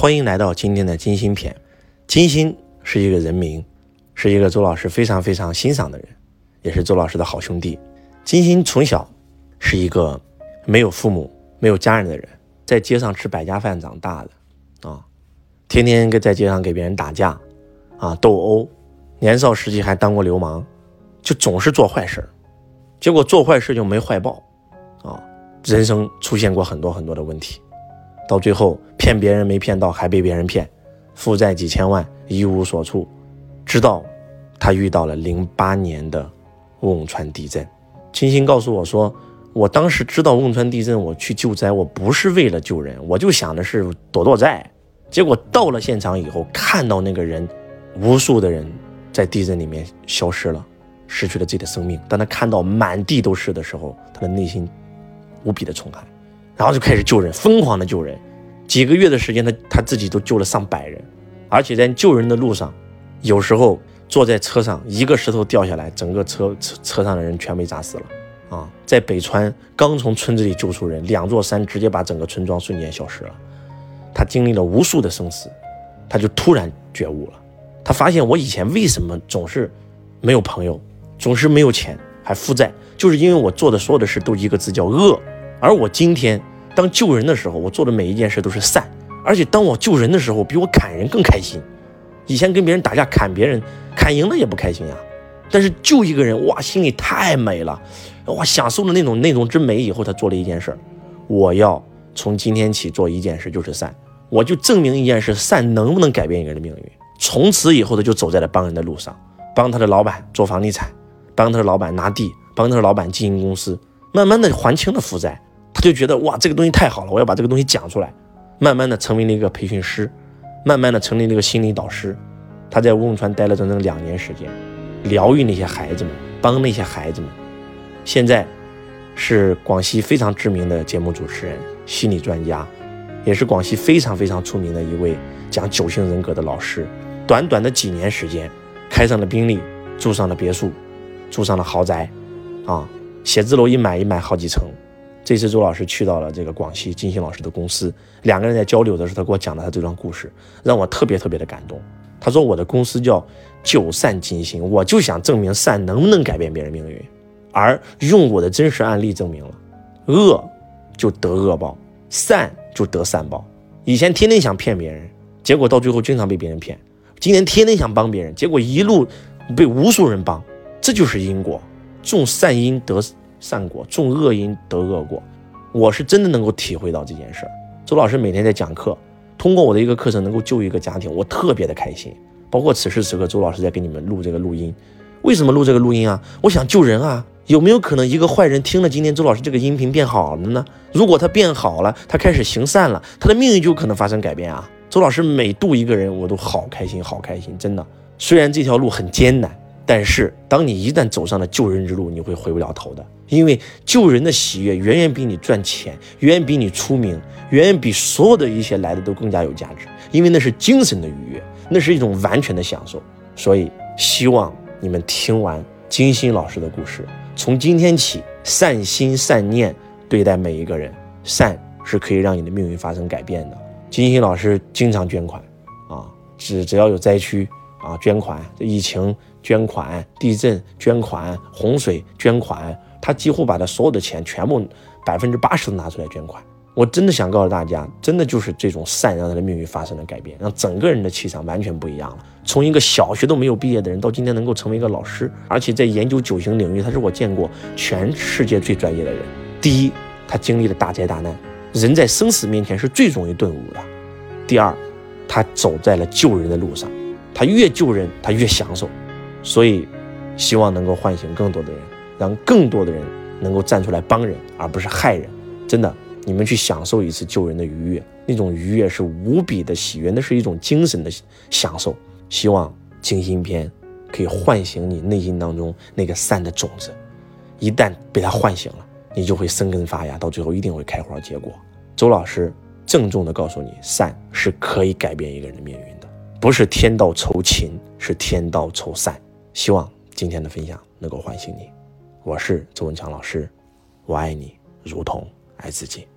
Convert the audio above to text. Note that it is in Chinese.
欢迎来到今天的金星篇。金星是一个人名，是一个周老师非常非常欣赏的人，也是周老师的好兄弟。金星从小是一个没有父母、没有家人的人，在街上吃百家饭长大的啊，天天跟在街上给别人打架啊斗殴，年少时期还当过流氓，就总是做坏事结果做坏事就没坏报啊，人生出现过很多很多的问题。到最后骗别人没骗到，还被别人骗，负债几千万，一无所处。直到他遇到了零八年的汶川地震，金星告诉我说，我当时知道汶川地震，我去救灾，我不是为了救人，我就想的是躲躲债。结果到了现场以后，看到那个人，无数的人在地震里面消失了，失去了自己的生命。当他看到满地都是的时候，他的内心无比的冲撼。然后就开始救人，疯狂的救人，几个月的时间，他他自己都救了上百人，而且在救人的路上，有时候坐在车上，一个石头掉下来，整个车车车上的人全被砸死了。啊，在北川刚从村子里救出人，两座山直接把整个村庄瞬间消失了。他经历了无数的生死，他就突然觉悟了，他发现我以前为什么总是没有朋友，总是没有钱，还负债，就是因为我做的所有的事都一个字叫恶，而我今天。当救人的时候，我做的每一件事都是善，而且当我救人的时候，比我砍人更开心。以前跟别人打架砍别人，砍赢了也不开心呀，但是救一个人，哇，心里太美了，哇，享受了那种那种之美。以后他做了一件事，我要从今天起做一件事就是善，我就证明一件事，善能不能改变一个人的命运。从此以后，他就走在了帮人的路上，帮他的老板做房地产，帮他的老板拿地，帮他的老板经营公司，慢慢的还清了负债。他就觉得哇，这个东西太好了，我要把这个东西讲出来。慢慢的成为了一个培训师，慢慢的成立了一个心理导师。他在汶川待了整整两年时间，疗愈那些孩子们，帮那些孩子们。现在是广西非常知名的节目主持人、心理专家，也是广西非常非常出名的一位讲九型人格的老师。短短的几年时间，开上了宾利，住上了别墅，住上了豪宅，啊，写字楼一买一买好几层。这次周老师去到了这个广西金星老师的公司，两个人在交流的时候，他给我讲了他这段故事，让我特别特别的感动。他说：“我的公司叫九善金星，我就想证明善能不能改变别人命运，而用我的真实案例证明了，恶就得恶报，善就得善报。以前天天想骗别人，结果到最后经常被别人骗；今天天天想帮别人，结果一路被无数人帮。这就是因果，种善因得。”善果种恶因得恶果，我是真的能够体会到这件事儿。周老师每天在讲课，通过我的一个课程能够救一个家庭，我特别的开心。包括此时此刻，周老师在给你们录这个录音，为什么录这个录音啊？我想救人啊！有没有可能一个坏人听了今天周老师这个音频变好了呢？如果他变好了，他开始行善了，他的命运就可能发生改变啊！周老师每度一个人，我都好开心，好开心，真的。虽然这条路很艰难。但是，当你一旦走上了救人之路，你会回不了头的。因为救人的喜悦远远比你赚钱，远远比你出名，远远比所有的一些来的都更加有价值。因为那是精神的愉悦，那是一种完全的享受。所以，希望你们听完金星老师的故事，从今天起善心善念对待每一个人，善是可以让你的命运发生改变的。金星老师经常捐款，啊，只只要有灾区啊，捐款，疫情。捐款，地震捐款，洪水捐款，他几乎把他所有的钱全部百分之八十都拿出来捐款。我真的想告诉大家，真的就是这种善，让他的命运发生了改变，让整个人的气场完全不一样了。从一个小学都没有毕业的人，到今天能够成为一个老师，而且在研究九型领域，他是我见过全世界最专业的人。第一，他经历了大灾大难，人在生死面前是最容易顿悟的；第二，他走在了救人的路上，他越救人，他越享受。所以，希望能够唤醒更多的人，让更多的人能够站出来帮人，而不是害人。真的，你们去享受一次救人的愉悦，那种愉悦是无比的喜悦，那是一种精神的享受。希望静心篇可以唤醒你内心当中那个善的种子，一旦被它唤醒了，你就会生根发芽，到最后一定会开花结果。周老师郑重的告诉你，善是可以改变一个人的命运，不是天道酬勤，是天道酬善。希望今天的分享能够唤醒你。我是周文强老师，我爱你如同爱自己。